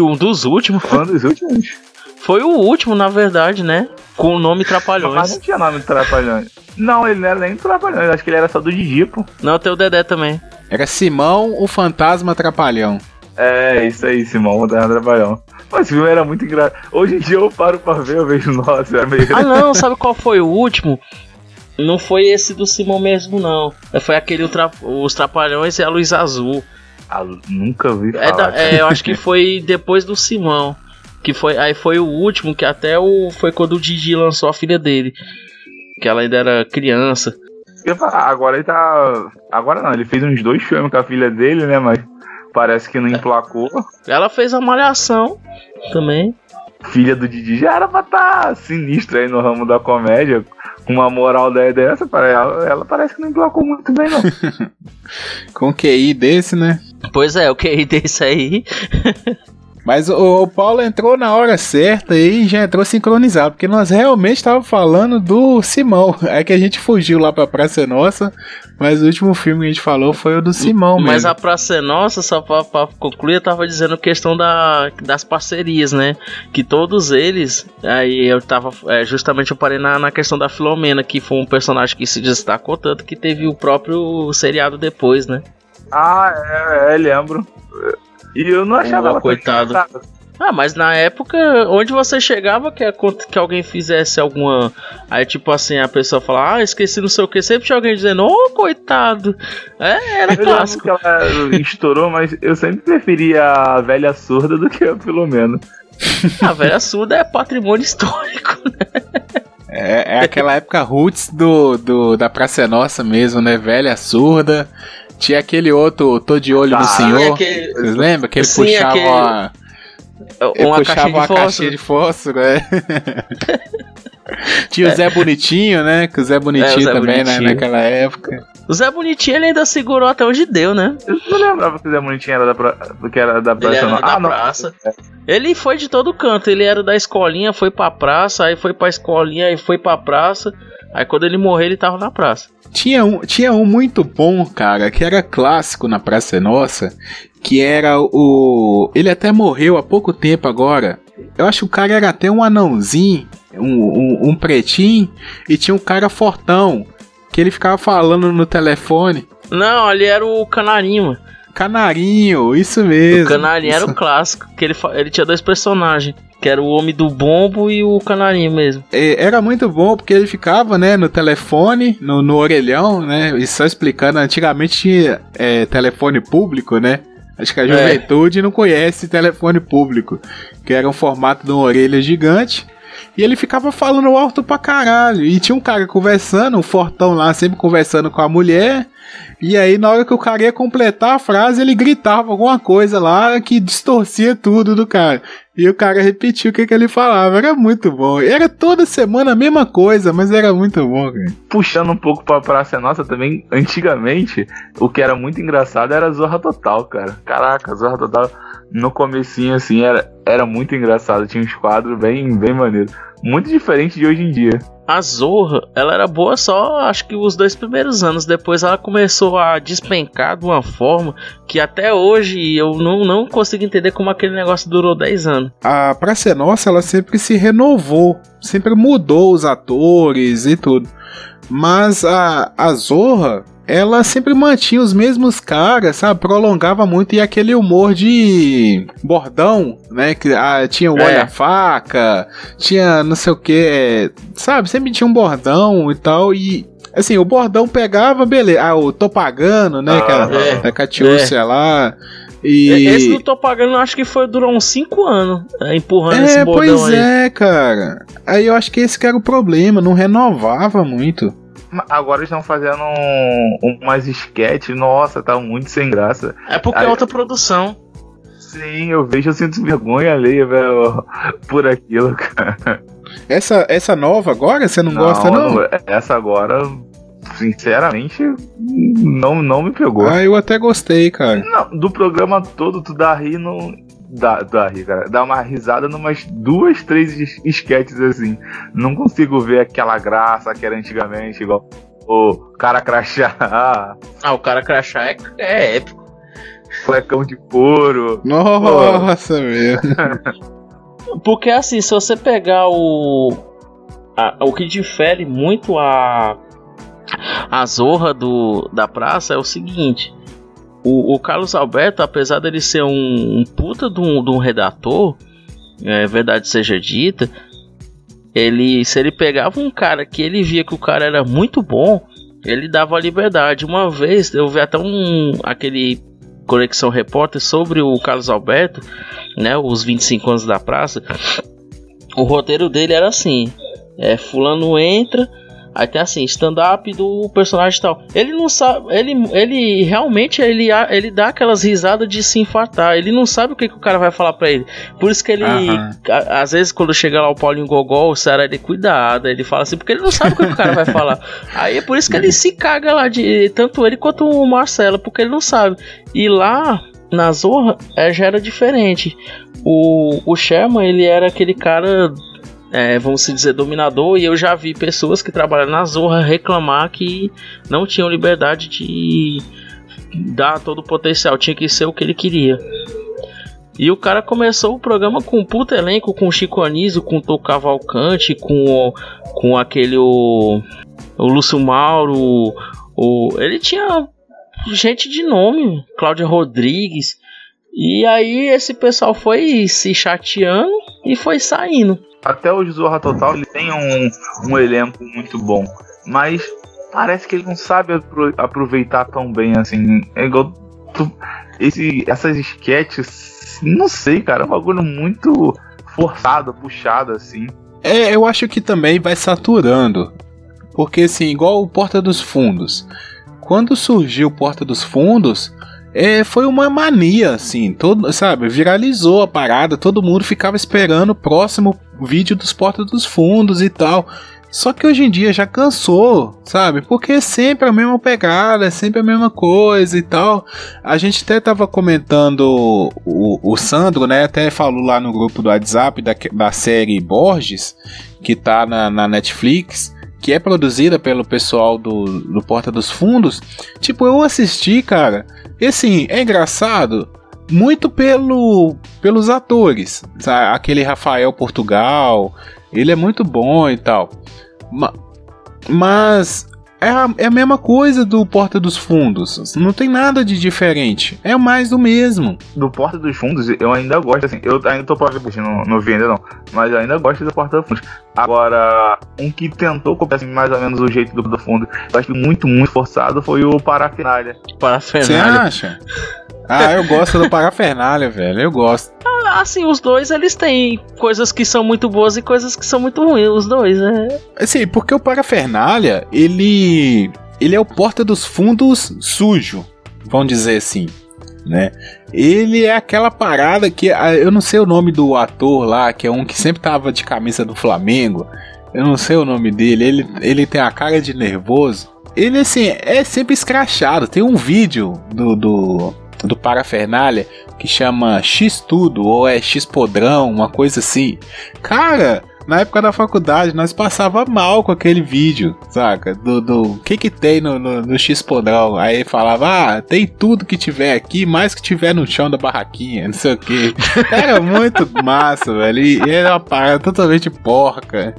Um dos últimos. um dos últimos. Foi o último, na verdade, né? Com o nome Mas Trapalhões. não tinha nome do Trapalhões. Não, ele não era nem Trapalhões, acho que ele era só do Didi, pô. Não, tem o Dedé também. era Simão, o Fantasma Trapalhão. É, isso aí, Simão, Moderna Trabalhão. Mas esse filme era muito engraçado. Hoje em dia eu paro pra ver, eu vejo, nossa, é meio. Ah, não, sabe qual foi o último? Não foi esse do Simão mesmo, não. Foi aquele Tra- Os Trapalhões e a Luz Azul. Ah, nunca vi É, falar. da- é, eu acho que foi depois do Simão. Que foi, aí foi o último, que até o, foi quando o Didi lançou a filha dele. Que ela ainda era criança. Eu ia falar, Agora ele tá. Agora não, ele fez uns dois filmes com a filha dele, né? Mas parece que não emplacou. Ela fez a malhação também. Filha do Didi já era pra estar sinistra aí no ramo da comédia. Com uma moral da dessa, para ela, ela parece que não emplacou muito bem, não. Com QI desse, né? Pois é, o que desse aí. Mas o, o Paulo entrou na hora certa e já entrou sincronizado, porque nós realmente estávamos falando do Simão. É que a gente fugiu lá pra Praça é Nossa, mas o último filme que a gente falou foi o do Simão Mas mesmo. a Praça é Nossa, só pra, pra concluir, eu tava dizendo questão da, das parcerias, né? Que todos eles, aí eu tava, é, justamente eu parei na, na questão da Filomena, que foi um personagem que se destacou tanto que teve o próprio seriado depois, né? Ah, é, é, lembro. E eu não achava Pô, ela coitado. Ah, mas na época, onde você chegava que, que alguém fizesse alguma. Aí, tipo assim, a pessoa fala, ah, esqueci não sei o que, sempre tinha alguém dizendo, ô, coitado. É, era Eu lembro clássico. que ela estourou, mas eu sempre preferia a velha surda do que a Filomena. A velha surda é patrimônio histórico. É, é aquela época roots do, do, da Praça é Nossa mesmo, né? Velha surda. Tinha aquele outro, tô de olho no Ah, senhor. aquele- Vocês lembram? Que ele Sim, puxava aquele- uma, ele uma puxava caixinha de uma fósforo. caixinha de fósforo, é. Tinha o Zé Bonitinho, né? Que o Zé Bonitinho É, o Zé também, né? Bonitinho. Naquela época. O Zé Bonitinho ele ainda segurou até onde deu, né? Eu não lembrava que o Zé Bonitinho era da, pra... que era da Ele praça. era não. da Ah, não. praça. Ele foi de todo canto. Ele era da escolinha, foi pra praça, aí foi pra escolinha, aí foi pra praça. Aí quando ele morreu, ele tava na praça. Tinha um, tinha um muito bom, cara, que era clássico na Praça é Nossa, que era o. Ele até morreu há pouco tempo agora. Eu acho que o cara era até um anãozinho, um, um, um pretinho, e tinha um cara fortão, que ele ficava falando no telefone. Não, ali era o Canarinho, mano. Canarinho, isso mesmo. O Canarinho era o clássico. Que ele, ele tinha dois personagens. Que era o Homem do Bombo e o Canarinho mesmo. É, Era muito bom porque ele ficava, né, no telefone, no, no orelhão, né, e só explicando. Antigamente tinha é, telefone público, né? Acho que a É. juventude não conhece telefone público, que era um formato de uma orelha gigante. E ele ficava falando alto pra caralho. E tinha um cara conversando, um fortão lá, sempre conversando com a mulher. E aí, na hora que o cara ia completar a frase, ele gritava alguma coisa lá que distorcia tudo do cara. E o cara repetiu o que, que ele falava. Era muito bom. Era toda semana a mesma coisa, mas era muito bom, cara. Puxando um pouco pra Praça Nossa também, antigamente, o que era muito engraçado era Zorra Total, cara. Caraca, Zorra Total, no comecinho, assim, era, era muito engraçado. Tinha uns quadros bem, bem maneiros. Muito diferente de hoje em dia. A Zorra, ela era boa só, acho que os dois primeiros anos. Depois ela começou a despencar de uma forma que até hoje eu não, não consigo entender como aquele negócio durou 10 anos. A Praça é Nossa, ela sempre se renovou. Sempre mudou os atores e tudo. Mas a, a Zorra, ela sempre mantinha os mesmos caras, sabe? Prolongava muito e aquele humor de bordão, né? Que ah, tinha o É. olha-faca, tinha não sei o que, sabe? Sempre tinha um bordão e tal. E assim, o bordão pegava, beleza. Ah, o tô pagando, né? Ah, Aquela, é. a Catiúcia lá. E... Esse do Tô Pagando, eu acho que foi, durou uns 5 anos, é, empurrando esse É, bordão pois aí. é, cara. Aí eu acho que esse que era o problema, não renovava muito. Agora eles estão fazendo um, umas sketches, nossa, tá muito sem graça. É porque é Aí- outra produção. Sim, eu vejo, eu sinto vergonha alheia, velho, por aquilo, cara. Essa, essa nova agora, você não, gosta, não? Essa agora, sinceramente, não, não me pegou. Ah, eu até gostei, cara. Não, do programa todo, tu dá rir no. Dá, dá cara. Dá uma risada numas duas, três es- esquetes assim. Não consigo ver aquela graça que era antigamente, igual o cara crachá, Ah, o cara crachá é, é épico. flecão de couro. Nossa, meu. Porque assim, se você pegar o. a- o que difere muito a. A zorra do, da praça é o seguinte. O, o Carlos Alberto, apesar dele ser um, um puta de um, de um redator, é, verdade seja dita, ele se ele pegava um cara que ele via que o cara era muito bom, ele dava liberdade. Uma vez eu vi até um aquele Conexão Repórter sobre o Carlos Alberto, né, os 25 anos da praça. O roteiro dele era assim: é, fulano entra, Aí tem assim, stand-up do personagem tal. Ele não sabe. Ele, ele realmente ele, ele dá aquelas risadas de se infartar. Ele não sabe o que, que o cara vai falar pra ele. Por isso que ele. A, às vezes, quando chega lá o Paulinho Gogol, o Sarah ele cuidado. Ele fala assim, porque ele não sabe o que, que o cara vai falar. Aí é por isso que ele se caga lá de. Tanto ele quanto o Marcelo, porque ele não sabe. E lá. Na Zorra é, já era diferente. O, o Sherman, ele era aquele cara é, vamos se dizer, dominador, e eu já vi pessoas que trabalham na Zorra reclamar que não tinham liberdade de dar todo o potencial, tinha que ser o que ele queria. E o cara começou o programa com um puto elenco, com o Chico Anísio, com Tô Cavalcante, com, com aquele o, o Lúcio Mauro, o, ele tinha gente de nome, Cláudia Rodrigues. E aí esse pessoal foi se chateando e foi saindo até o Zorra Total ele tem um, um elenco muito bom, mas parece que ele não sabe aproveitar tão bem assim. É igual tu, esse, essas sketches, não sei, cara, é um bagulho muito forçado, puxado assim. É, eu acho que também vai saturando. Porque assim, igual o Porta dos Fundos. Quando surgiu Porta dos Fundos, é, foi uma mania, assim, todo, sabe? Viralizou a parada, todo mundo ficava esperando o próximo vídeo dos Portas dos Fundos e tal. Só que hoje em dia já cansou, sabe? Porque é sempre a mesma pegada, é sempre a mesma coisa e tal. A gente até tava comentando, o, o Sandro, né? Até falou lá no grupo do WhatsApp da, da série Borges, que tá na, na Netflix que é produzida pelo pessoal do, do Porta dos Fundos. Tipo, eu assisti, cara, e assim, é engraçado muito pelo pelos atores. Aquele Rafael Portugal, ele é muito bom e tal. Mas é a, é a mesma coisa do Porta dos Fundos. Não tem nada de diferente. É mais do mesmo. Do Porta dos Fundos, eu ainda gosto, assim. Eu ainda tô pra ver, não, não vi ainda não. Mas eu ainda gosto do Porta dos Fundos. Agora, um que tentou copiar assim, mais ou menos o jeito do, do fundo, eu acho muito, muito forçado, foi o Parafernália. Parafernália. Você acha? Ah, eu gosto do Parafernália, velho. Eu gosto. Ah, assim, os dois eles têm coisas que são muito boas e coisas que são muito ruins, os dois, né? Assim, porque o Parafernália, ele. Ele é o porta dos fundos sujo, vamos dizer assim. Né? Ele é aquela parada que ah, eu não sei o nome do ator lá, que é um que sempre tava de camisa do Flamengo. Eu não sei o nome dele. Ele, ele tem a cara de nervoso. Ele assim é sempre escrachado. Tem um vídeo do, do do Parafernália que chama X Tudo ou é X Podrão, uma coisa assim. Cara, na época da faculdade, nós passava mal com aquele vídeo, saca? Do, do que que tem no, no, no X Podrão. Aí falava, ah, tem tudo que tiver aqui, mais que tiver no chão da barraquinha, não sei o que. Era muito massa, velho. E era uma parada totalmente porca.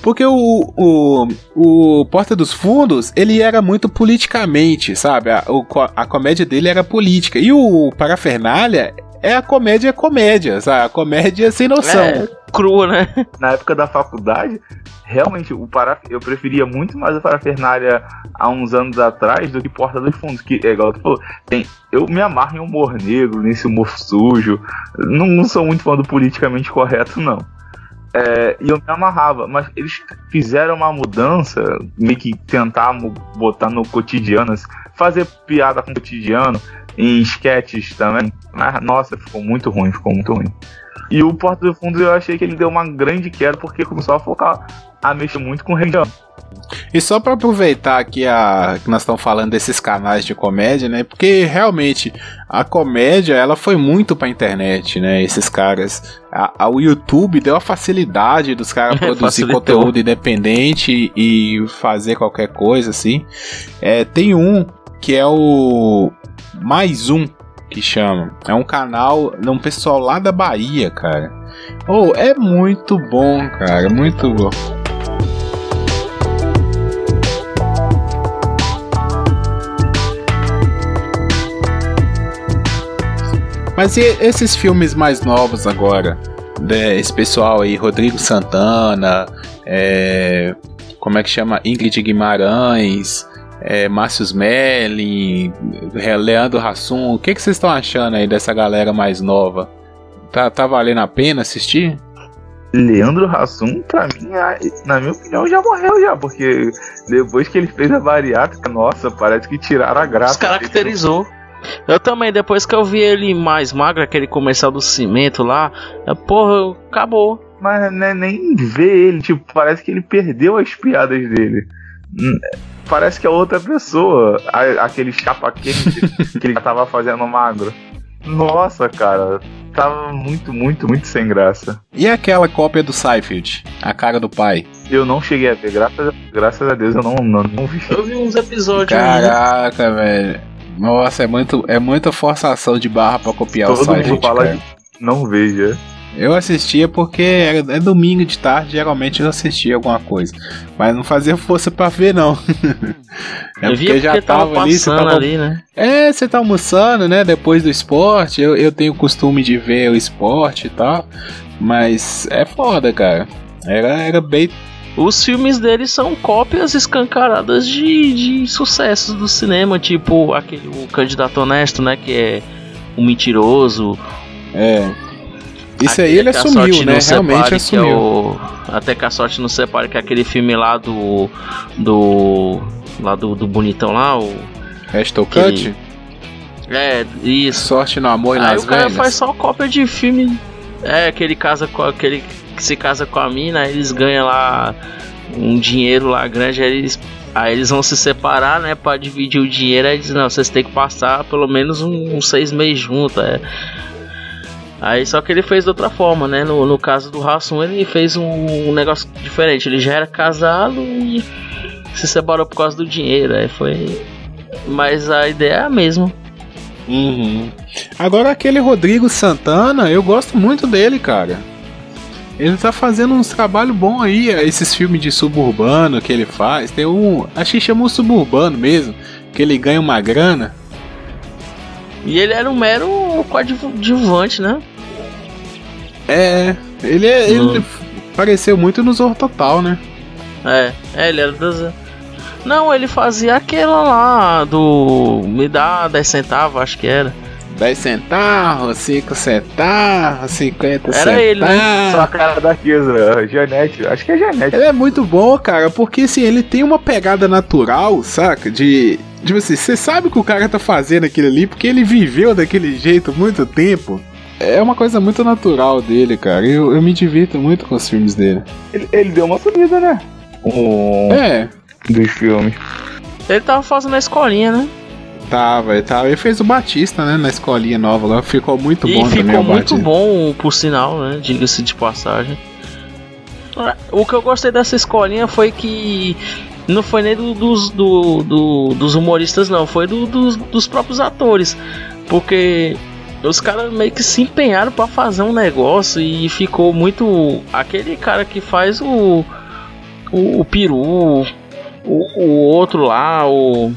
Porque o, o, o Porta dos Fundos, ele era muito politicamente, sabe? A, o, a comédia dele era política. E o Parafernália é a comédia comédia, sabe? A comédia sem noção. É, crua, né? Na época da faculdade, realmente, o para... eu preferia muito mais a parafernália há uns anos atrás do que Porta dos Fundos, que é igual tu falou, tem... eu me amarro em humor negro, nesse humor sujo, não, não sou muito fã do politicamente correto, não. É, e eu me amarrava, mas eles fizeram uma mudança, meio que tentar botar no cotidiano, fazer piada com o cotidiano, em sketches também. Nossa, ficou muito ruim, ficou muito ruim. E o Porta do Fundo eu achei que ele deu uma grande queda porque começou a focar, a mexer muito com região. E só para aproveitar aqui a que nós estamos falando desses canais de comédia, né? Porque realmente a comédia ela foi muito para internet, né? Esses caras, a, a, o YouTube deu a facilidade dos caras produzir conteúdo independente e fazer qualquer coisa assim. É, tem um que é o mais um que chama. É um canal de um pessoal lá da Bahia, cara. Oh, é muito bom, cara, muito bom. Mas e esses filmes mais novos agora? Né, esse pessoal aí, Rodrigo Santana, é, como é que chama? Ingrid Guimarães, é, Márcio Smelling, é, Leandro Hassum. O que, que vocês estão achando aí dessa galera mais nova? Tá, tá valendo a pena assistir? Leandro Hassum, pra mim, a- na minha opinião, já morreu já, porque depois que ele fez a bariátrica, nossa, parece que tiraram a graça. Descaracterizou. Eu também, depois que eu vi ele mais magro, aquele comercial do cimento lá, eu, porra, acabou. Mas né, nem ver ele, tipo, parece que ele perdeu as piadas dele. Parece que é outra pessoa, a- aquele chapa quente que ele já tava fazendo magro. Nossa, cara, tava muito, muito, muito sem graça. E aquela cópia do Seinfeld? A cara do pai? Eu não cheguei a ver, graças, graças a Deus eu não, não, não vi. Eu vi uns episódios aí. Caraca, velho. Nossa, é, muito, é muita forçação de barra pra copiar o Todo Seinfeld, mundo fala cara. de não veja. Eu assistia porque é domingo de tarde, geralmente eu assistia alguma coisa. Mas não fazia força pra ver, não. é eu via porque tava ali, você tava ali, né? É, você tá almoçando, né? Depois do esporte. Eu, eu tenho o costume de ver o esporte e tal. Mas é foda, cara. Era, era bem. Os filmes dele são cópias escancaradas de, de sucessos do cinema, tipo aquele o Candidato Honesto, né? Que é o mentiroso. É. Isso aí ele assumiu, né? Realmente Separe, é assumiu. o- Até que a sorte não separe, que é aquele filme lá do. Do. Lá do, do bonitão lá, o. Aquele- Cut. É, isso. Sorte no amor e Aí nas o cara velhas. faz só cópia de filme. É, que ele casa com aquele que se casa com a mina, aí eles ganham lá um dinheiro lá grande, aí eles, aí eles vão se separar, né, pra dividir o dinheiro, aí diz, não, vocês têm que passar pelo menos um- uns seis meses juntos, é. Aí só que ele fez de outra forma, né? No, no caso do Hassum, ele fez um, um negócio diferente. Ele já era casado e se separou por causa do dinheiro. Aí foi. Mas a ideia é a mesma. Uhum. Agora aquele Rodrigo Santana, eu gosto muito dele, cara. Ele tá fazendo uns trabalhos bons aí, esses filmes de suburbano que ele faz. Tem um. Acho que chamou suburbano mesmo. Que ele ganha uma grana. E ele era um mero coadjuvante, né? É. Ele, ele apareceu muito no Zorro Total, né? É, é, ele era das. Não, ele fazia aquela lá do. Me dá 10 centavos, acho que era. 10 centavos, 5 centavos, 50 Era centavos. ele, né? Só a cara da Kisa, Janete, acho que é Janete. Ele é muito bom, cara, porque assim, ele tem uma pegada natural, saca? De. Tipo assim, você sabe que o cara tá fazendo aquilo ali porque ele viveu daquele jeito muito tempo. É uma coisa muito natural dele, cara. Eu, eu me divirto muito com os filmes dele. Ele, ele deu uma subida, né? Um É, dos filmes. Ele tava fazendo a escolinha, né? Tava, ele tava. Ele fez o Batista, né? Na escolinha nova lá. Ficou muito e bom também ficou muito Batista. bom, por sinal, né? Diga-se de passagem. O que eu gostei dessa escolinha foi que não foi nem do- dos, do- do- dos humoristas, não, foi do- dos, dos próprios atores. Porque os caras meio que se empenharam pra fazer um negócio e ficou muito. Aquele cara que faz o. O, o peru, o, o outro lá, o.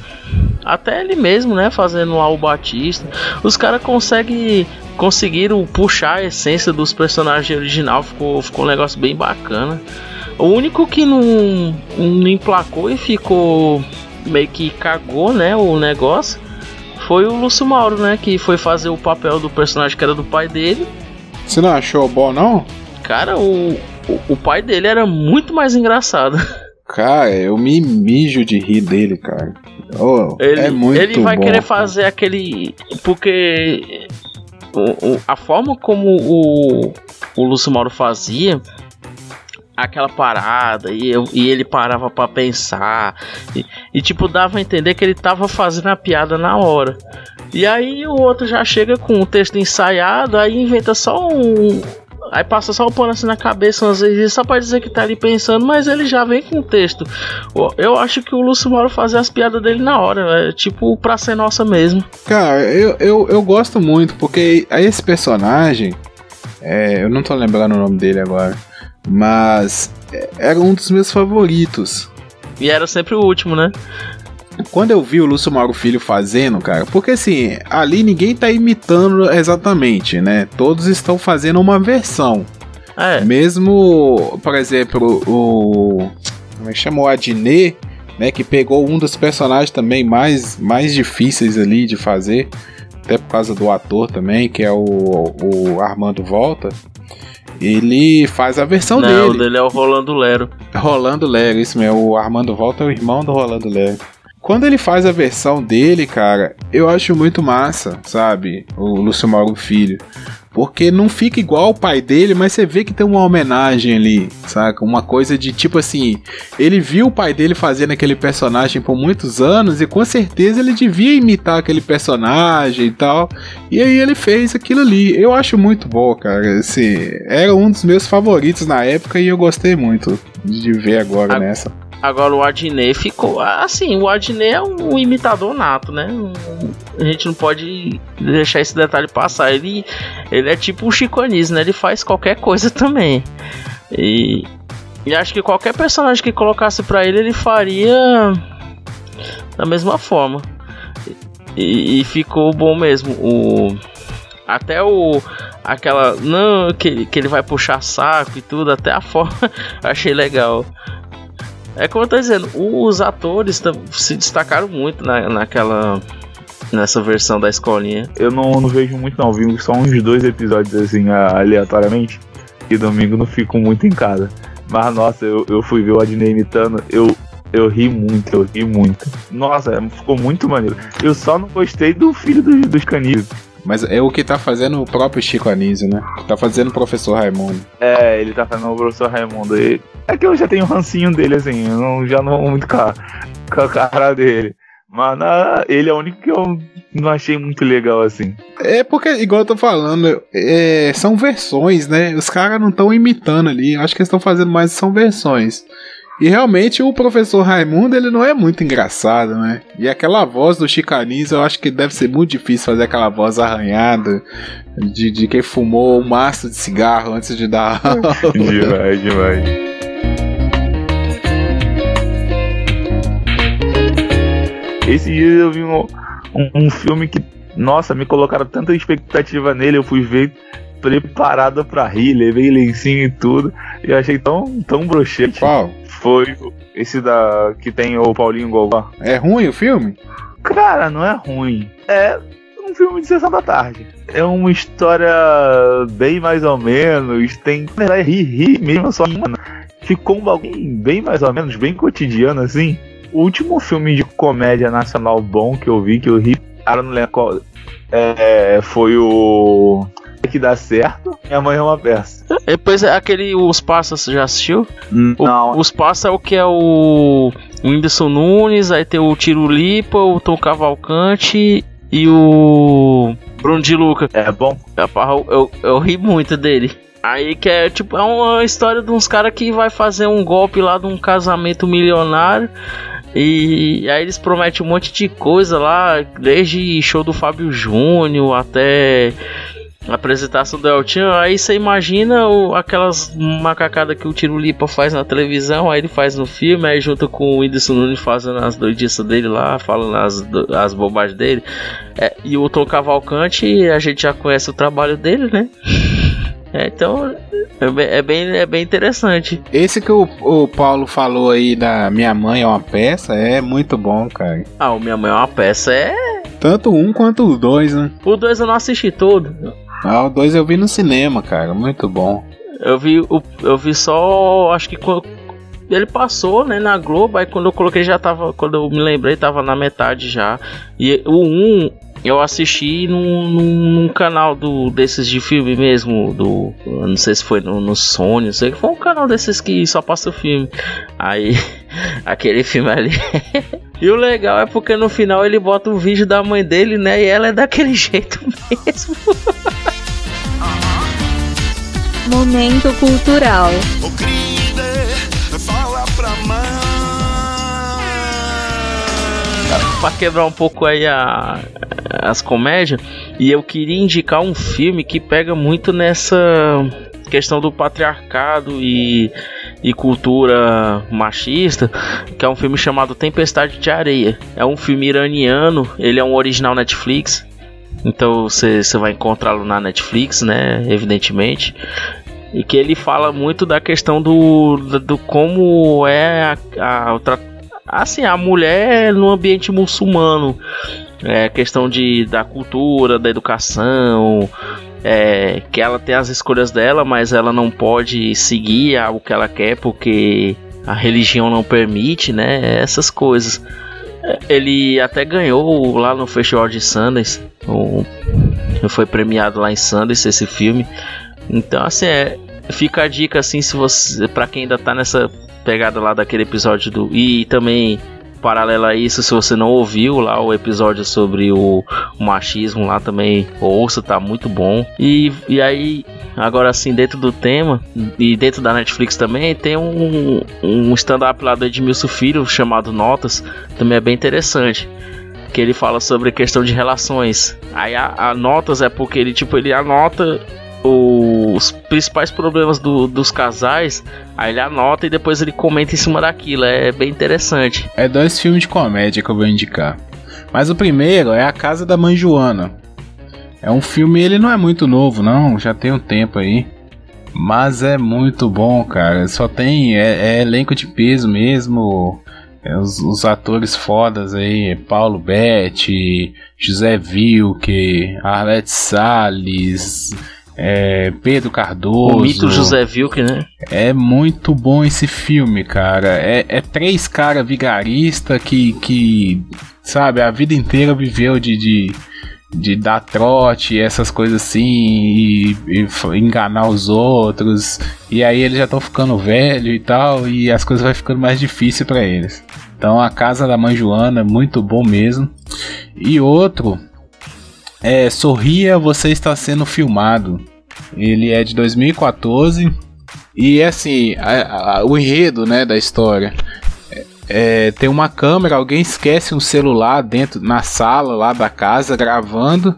Até ele mesmo, né? Fazendo lá o Batista. Os caras conseguem. Conseguiram puxar a essência dos personagens original. Ficou, ficou um negócio bem bacana. O único que não, não emplacou e ficou. Meio que cagou, né? O negócio. Foi o Lúcio Mauro, né? Que foi fazer o papel do personagem que era do pai dele. Você não achou bom, não? Cara, o, o, o pai dele era muito mais engraçado. Cara, eu me mijo de rir dele, cara. Oh, Ele, é muito ele vai bom, querer cara. fazer aquele. Porque o- o- a forma como o, o Lúcio Mauro fazia aquela parada e, eu- e ele parava pra pensar e, e, tipo dava a entender que ele tava fazendo a piada na hora. E aí o outro já chega com o texto ensaiado, aí inventa só um. Aí passa só o pano assim na cabeça às vezes só pra dizer que tá ali pensando, mas ele já vem com o texto. Eu acho que o Lúcio Mauro fazia as piadas dele na hora, é tipo pra ser nossa mesmo. Cara, eu, eu, eu gosto muito, porque esse personagem, é, eu não tô lembrando o nome dele agora, mas é, era um dos meus favoritos. E era sempre o último, né? Quando eu vi o Lúcio Mauro Filho fazendo, cara, porque assim, ali ninguém tá imitando exatamente, né? Todos estão fazendo uma versão. É, Mesmo, por exemplo, o. Como é que chama? O Adnet, né? Que pegou um dos personagens também mais, mais difíceis ali de fazer. Até por causa do ator também, que é o, o Armando Volta. Ele faz a versão não, o dele. dele é o Rolando Lero. Rolando Lero, isso mesmo. O Armando Volta é o irmão do Rolando Lero. Quando ele faz a versão dele, cara, eu acho muito massa, sabe? O Lúcio Mauro Filho. Porque não fica igual o pai dele, mas você vê que tem uma homenagem ali, saca? Uma coisa de tipo assim: ele viu o pai dele fazendo aquele personagem por muitos anos e com certeza ele devia imitar aquele personagem e tal. E aí ele fez aquilo ali. Eu acho muito bom, cara. Assim, era um dos meus favoritos na época e eu gostei muito de ver agora nessa. Agora o Adnet ficou. Assim, o Adnet é um imitador nato, né? A gente não pode deixar esse detalhe passar. Ele, ele é tipo um Chico né? Ele faz qualquer coisa também. E, e acho que qualquer personagem que colocasse pra ele, ele faria da mesma forma. E, e ficou bom mesmo. O, até o. Aquela. Não, que, que ele vai puxar saco e tudo, até a forma. achei legal. É como eu tô dizendo, os atores se destacaram muito na, naquela. Nessa versão da escolinha. Eu não, não vejo muito não, vi só uns dois episódios assim aleatoriamente. E domingo não fico muito em casa. Mas nossa, eu, eu fui ver o Adnei imitando, eu, eu ri muito, eu ri muito. Nossa, ficou muito maneiro. Eu só não gostei do filho dos, dos. Mas é o que tá fazendo o próprio Chico Anísio, né? Tá fazendo o professor Raimundo. É, ele tá fazendo o professor Raimundo. E é que eu já tenho um rancinho dele, assim, eu não, já não vou muito com a, com a cara dele. Mas na- ele é o único que eu não achei muito legal, assim. É porque, igual eu tô falando, é, são versões, né? Os caras não estão imitando ali. Acho que eles estão fazendo mais são versões. E realmente o professor Raimundo ele não é muito engraçado, né? E aquela voz do Chicanis eu acho que deve ser muito difícil fazer aquela voz arranhada de, de quem fumou um maço de cigarro antes de dar aula. demais, demais. Esse dia eu vi um, um, um filme que, nossa, me colocaram tanta expectativa nele, eu fui ver preparado pra rir, levei lencinho e tudo, e eu achei tão, tão broxante. Qual? Foi esse da que tem o Paulinho Gogó. É ruim o filme? Cara, não é ruim. É um filme de sessão da tarde. É uma história bem mais ou menos. Tem. Na verdade, ri, ri mesmo, só mano, ficou um bagulho bem mais ou menos, bem cotidiano assim. O último filme de comédia nacional bom que eu vi, que eu ri, cara, não lembro qual. É, foi o. Que dá certo. Minha mãe é uma peça. Depois é aquele Os Passas, você já assistiu? O- Não, Os Passas é o que é o Whindersson Nunes, aí tem o Tiro Lipa, o Tom Cavalcante e o Bruno de Luca. é bom. Eu, eu, eu ri muito dele. Aí que é tipo, é uma história de uns caras que vai fazer um golpe lá de um casamento milionário. E aí eles prometem um monte de coisa lá, desde show do Fábio Júnior até apresentação do Eltinho. Aí você imagina o- aquelas macacadas que o Tiro Lipa faz na televisão, aí ele faz no filme, aí junto com o Whindersson Nunes fazendo as doidices dele lá, falando as, as bobagens dele. É, e o Tom Cavalcante, a gente já conhece o trabalho dele, né? É, então é bem, é bem, é bem interessante. Esse que o, o Paulo falou aí da Minha Mãe é uma peça é muito bom, cara. Ah, o Minha Mãe é uma peça. É. Tanto um quanto o dois, né? O 2 eu não assisti todo. Ah, o dois eu vi no cinema, cara. Muito bom. Eu vi, o, eu vi só. Acho que quando. Ele passou, né, na Globo, aí quando eu coloquei já tava. Quando eu me lembrei, tava na metade já. E o 1 eu assisti num, num, num canal do, desses de filme mesmo. Do. Não sei se foi no, no Sony, não sei. Foi um canal desses que só passa filme. Aí. Aquele filme ali. e o legal é porque no final ele bota o vídeo da mãe dele, né? E ela é daquele jeito mesmo. Momento cultural. Fala pra mãe. Pra quebrar um pouco aí a, as comédias, e eu queria indicar um filme que pega muito nessa questão do patriarcado e, e cultura machista, que é um filme chamado Tempestade de Areia. É um filme iraniano, ele é um original Netflix. Então você vai encontrá-lo na Netflix, né? Evidentemente. E que ele fala muito da questão do, do, do como é a, a, assim, a mulher no ambiente muçulmano. É questão de, da cultura, da educação, é, que ela tem as escolhas dela, mas ela não pode seguir o que ela quer porque a religião não permite, né? Essas coisas. Ele até ganhou lá no Festival de o, foi premiado lá em Sundance esse filme. Então, assim, é, fica a dica assim se você para quem ainda tá nessa pegada lá daquele episódio do e também paralelo a isso, se você não ouviu lá o episódio sobre o, machismo lá também, ouça, tá muito bom. E, e aí, agora assim, dentro do tema, e dentro da Netflix também, tem um, um stand-up lá do Edmilson Filho chamado Notas, também é bem interessante que ele fala sobre a questão de relações. Aí a, a, notas é porque ele tipo ele anota os principais problemas do, dos casais, aí ele anota e depois ele comenta em cima daquilo. É bem interessante. É dois filmes de comédia que eu vou indicar. Mas o primeiro é A Casa da Mãe Joana. É um filme, ele não é muito novo, não, já tem um tempo aí. Mas é muito bom, cara. Só tem. É, é elenco de peso mesmo. É, os, os, atores fodas aí, Paulo Betti, José Vilke, Arlete Salles, é, Pedro Cardoso. O mito José Vilke, né? É muito bom esse filme, cara. É, é três caras vigaristas que, que, sabe, a vida inteira viveu de, de, de dar trote, essas coisas assim, e, e enganar os outros. E aí eles já estão ficando velho e tal, e as coisas vão ficando mais difíceis para eles. Então a Casa da Mãe Joana, muito bom mesmo. E outro é, Sorria, você está sendo filmado. Ele é de 2014 e assim, a, a, o enredo, né, da história é, é, tem uma câmera, alguém esquece um celular dentro na sala lá da casa gravando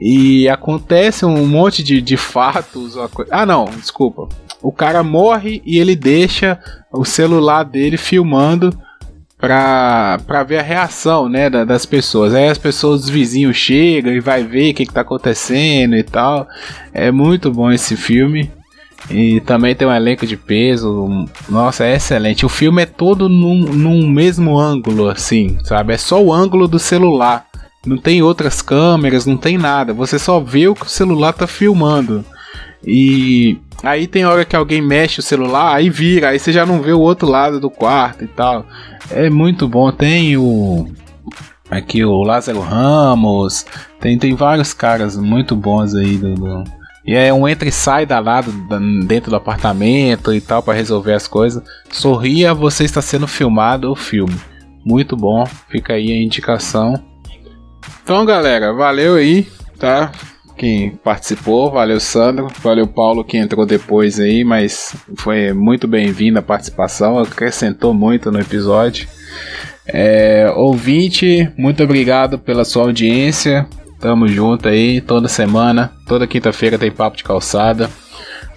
e acontece um monte de, de fatos. Ah, não, desculpa. O cara morre e ele deixa o celular dele filmando pra, pra ver a reação, né, da, das pessoas. Aí as pessoas, os vizinhos chegam e vai ver o que, que tá acontecendo e tal. É muito bom esse filme. E também tem um elenco de peso. Nossa, é excelente. O filme é todo num, num mesmo ângulo, assim, sabe? É só o ângulo do celular. Não tem outras câmeras, não tem nada. Você só vê o que o celular tá filmando. E aí tem hora que alguém mexe o celular, aí vira, aí você já não vê o outro lado do quarto e tal. É muito bom. Tem o. Aqui o Lázaro Ramos. Tem, tem vários caras muito bons aí do, do... E é um entra e sai danado dentro do apartamento e tal para resolver as coisas. Sorria, você está sendo filmado o filme. Muito bom, fica aí a indicação. Então, galera, valeu aí, tá? Quem participou, valeu Sandro, valeu Paulo que entrou depois aí, mas foi muito bem-vindo a participação, acrescentou muito no episódio. É, ouvinte, muito obrigado pela sua audiência. Tamo junto aí toda semana, toda quinta-feira tem papo de calçada.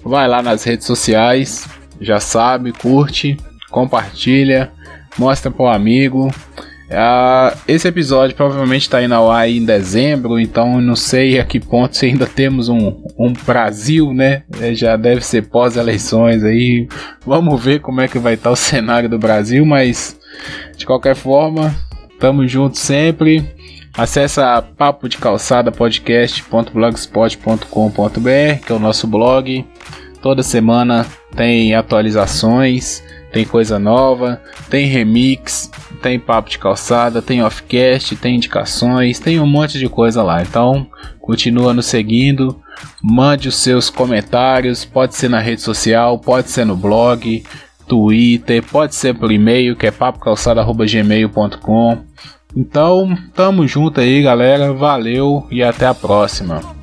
Vai lá nas redes sociais, já sabe, curte, compartilha, mostra para o amigo. Uh, esse episódio provavelmente está indo ao ar em dezembro, então não sei a que ponto se ainda temos um, um Brasil, né? É, já deve ser pós-eleições aí. Vamos ver como é que vai estar tá o cenário do Brasil, mas de qualquer forma, tamo junto sempre. Acesse papo de calçada podcast.blogspot.com.br, que é o nosso blog. Toda semana tem atualizações, tem coisa nova, tem remix, tem papo de calçada, tem offcast, tem indicações, tem um monte de coisa lá. Então, continua nos seguindo, mande os seus comentários, pode ser na rede social, pode ser no blog, Twitter, pode ser por e-mail, que é papocalçada.gmail.com. Então, tamo junto aí, galera. Valeu e até a próxima.